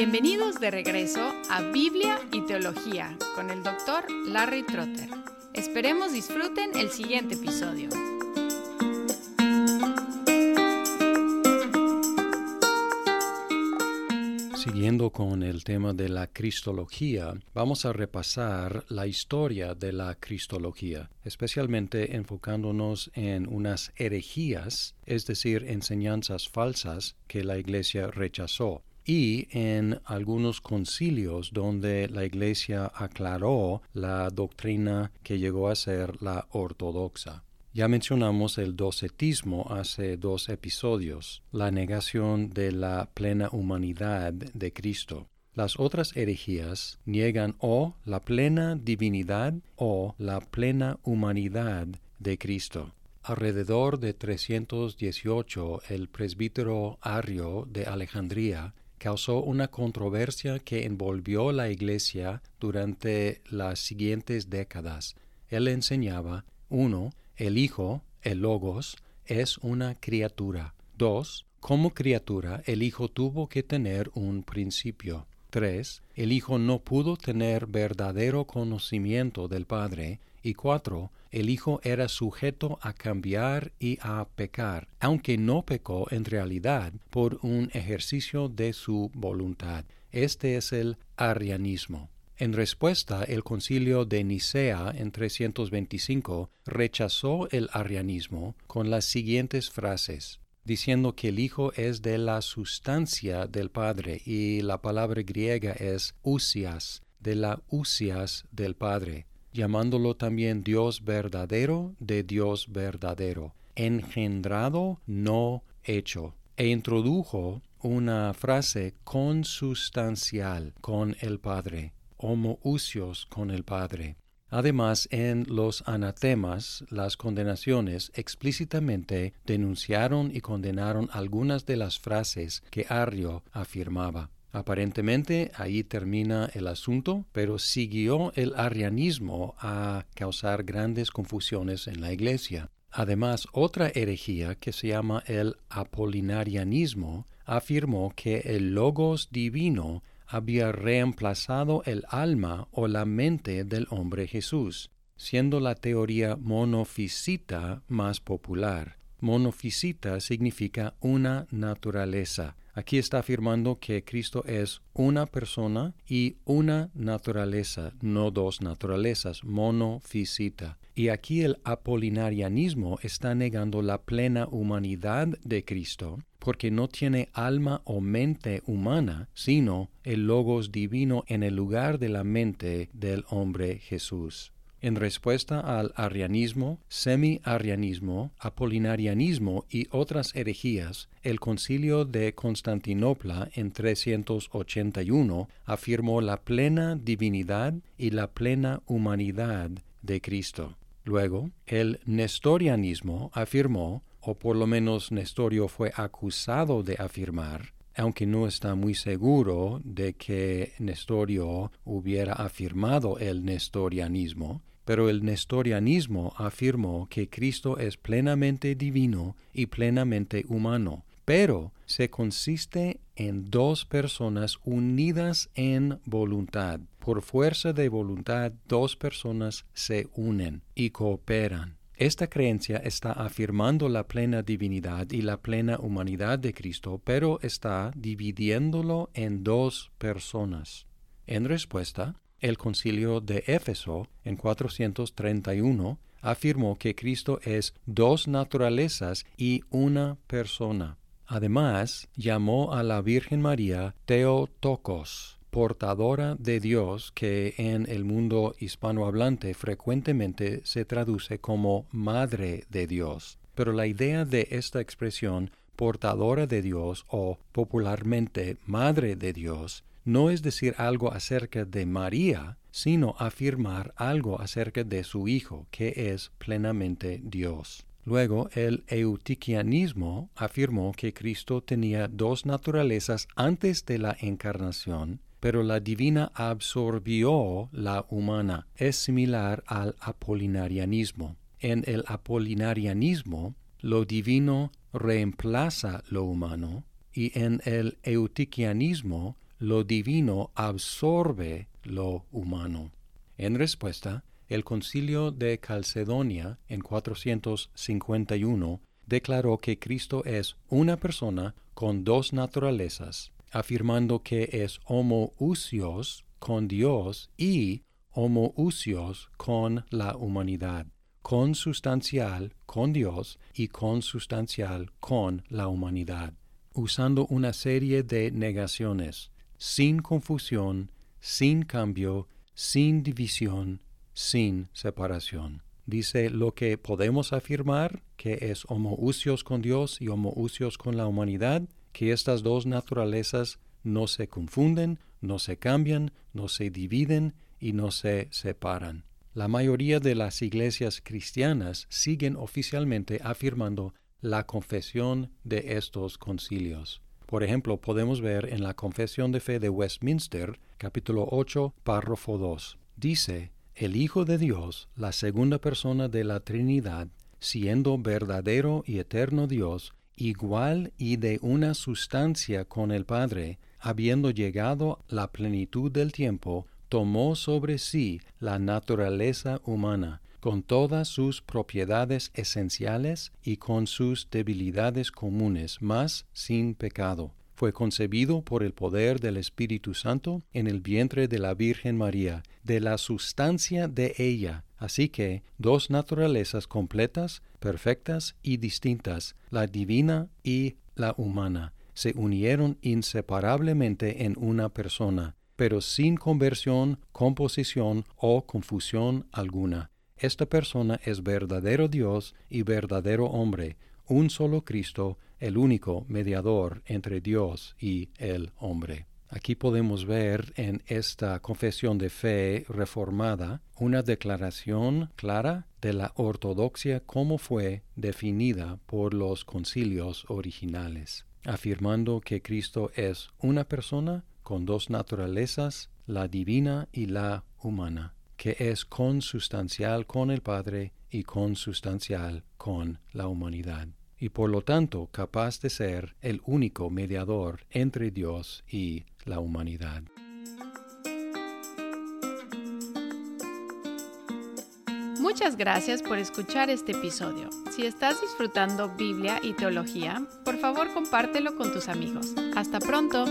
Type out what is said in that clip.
Bienvenidos de regreso a Biblia y Teología con el doctor Larry Trotter. Esperemos disfruten el siguiente episodio. Siguiendo con el tema de la Cristología, vamos a repasar la historia de la Cristología, especialmente enfocándonos en unas herejías, es decir, enseñanzas falsas que la Iglesia rechazó y en algunos concilios donde la Iglesia aclaró la doctrina que llegó a ser la ortodoxa. Ya mencionamos el docetismo hace dos episodios, la negación de la plena humanidad de Cristo. Las otras herejías niegan o la plena divinidad o la plena humanidad de Cristo. Alrededor de 318 el presbítero Arrio de Alejandría causó una controversia que envolvió la Iglesia durante las siguientes décadas. Él enseñaba, uno, el Hijo, el Logos, es una criatura. 2. Como criatura, el Hijo tuvo que tener un principio. 3. El Hijo no pudo tener verdadero conocimiento del Padre. Y 4. El Hijo era sujeto a cambiar y a pecar, aunque no pecó en realidad por un ejercicio de su voluntad. Este es el arianismo. En respuesta, el concilio de Nicea en 325 rechazó el arrianismo con las siguientes frases, diciendo que el Hijo es de la sustancia del Padre y la palabra griega es usias, de la usias del Padre, llamándolo también Dios verdadero de Dios verdadero, engendrado, no hecho, e introdujo una frase consustancial con el Padre homoousios con el Padre. Además, en los anatemas, las condenaciones explícitamente denunciaron y condenaron algunas de las frases que Arrio afirmaba. Aparentemente ahí termina el asunto, pero siguió el arrianismo a causar grandes confusiones en la Iglesia. Además, otra herejía que se llama el apolinarianismo afirmó que el logos divino había reemplazado el alma o la mente del hombre Jesús, siendo la teoría monofisita más popular. Monofisita significa una naturaleza. Aquí está afirmando que Cristo es una persona y una naturaleza, no dos naturalezas, monofisita. Y aquí el apolinarianismo está negando la plena humanidad de Cristo, porque no tiene alma o mente humana, sino el logos divino en el lugar de la mente del hombre Jesús. En respuesta al arianismo, semi-arianismo, apolinarianismo y otras herejías, el concilio de Constantinopla en 381 afirmó la plena divinidad y la plena humanidad de Cristo. Luego, el nestorianismo afirmó, o por lo menos Nestorio fue acusado de afirmar, aunque no está muy seguro de que Nestorio hubiera afirmado el nestorianismo, pero el nestorianismo afirmó que Cristo es plenamente divino y plenamente humano, pero se consiste en dos personas unidas en voluntad. Por fuerza de voluntad, dos personas se unen y cooperan. Esta creencia está afirmando la plena divinidad y la plena humanidad de Cristo, pero está dividiéndolo en dos personas. En respuesta, el concilio de Éfeso en 431 afirmó que Cristo es dos naturalezas y una persona. Además, llamó a la Virgen María Teotokos, portadora de Dios, que en el mundo hispanohablante frecuentemente se traduce como Madre de Dios. Pero la idea de esta expresión portadora de Dios o popularmente Madre de Dios no es decir algo acerca de María, sino afirmar algo acerca de su Hijo, que es plenamente Dios. Luego, el eutiquianismo afirmó que Cristo tenía dos naturalezas antes de la encarnación, pero la divina absorbió la humana. Es similar al apolinarianismo. En el apolinarianismo, lo divino reemplaza lo humano, y en el eutiquianismo, lo divino absorbe lo humano. En respuesta, el concilio de Calcedonia en 451 declaró que Cristo es una persona con dos naturalezas, afirmando que es homoousios con Dios y homoousios con la humanidad, consustancial con Dios y consustancial con la humanidad, usando una serie de negaciones, sin confusión, sin cambio, sin división, sin separación. Dice lo que podemos afirmar, que es homoousios con Dios y homoousios con la humanidad, que estas dos naturalezas no se confunden, no se cambian, no se dividen y no se separan. La mayoría de las iglesias cristianas siguen oficialmente afirmando la confesión de estos concilios. Por ejemplo, podemos ver en la Confesión de Fe de Westminster, capítulo 8, párrafo 2. Dice, el Hijo de Dios, la segunda persona de la Trinidad, siendo verdadero y eterno Dios, igual y de una sustancia con el Padre, habiendo llegado la plenitud del tiempo, tomó sobre sí la naturaleza humana, con todas sus propiedades esenciales y con sus debilidades comunes, mas sin pecado. Fue concebido por el poder del Espíritu Santo en el vientre de la Virgen María, de la sustancia de ella. Así que dos naturalezas completas, perfectas y distintas, la divina y la humana, se unieron inseparablemente en una persona, pero sin conversión, composición o confusión alguna. Esta persona es verdadero Dios y verdadero hombre, un solo Cristo, el único mediador entre Dios y el hombre. Aquí podemos ver en esta confesión de fe reformada una declaración clara de la ortodoxia como fue definida por los concilios originales, afirmando que Cristo es una persona con dos naturalezas, la divina y la humana, que es consustancial con el Padre y consustancial con la humanidad, y por lo tanto capaz de ser el único mediador entre Dios y la humanidad. Muchas gracias por escuchar este episodio. Si estás disfrutando Biblia y teología, por favor compártelo con tus amigos. Hasta pronto.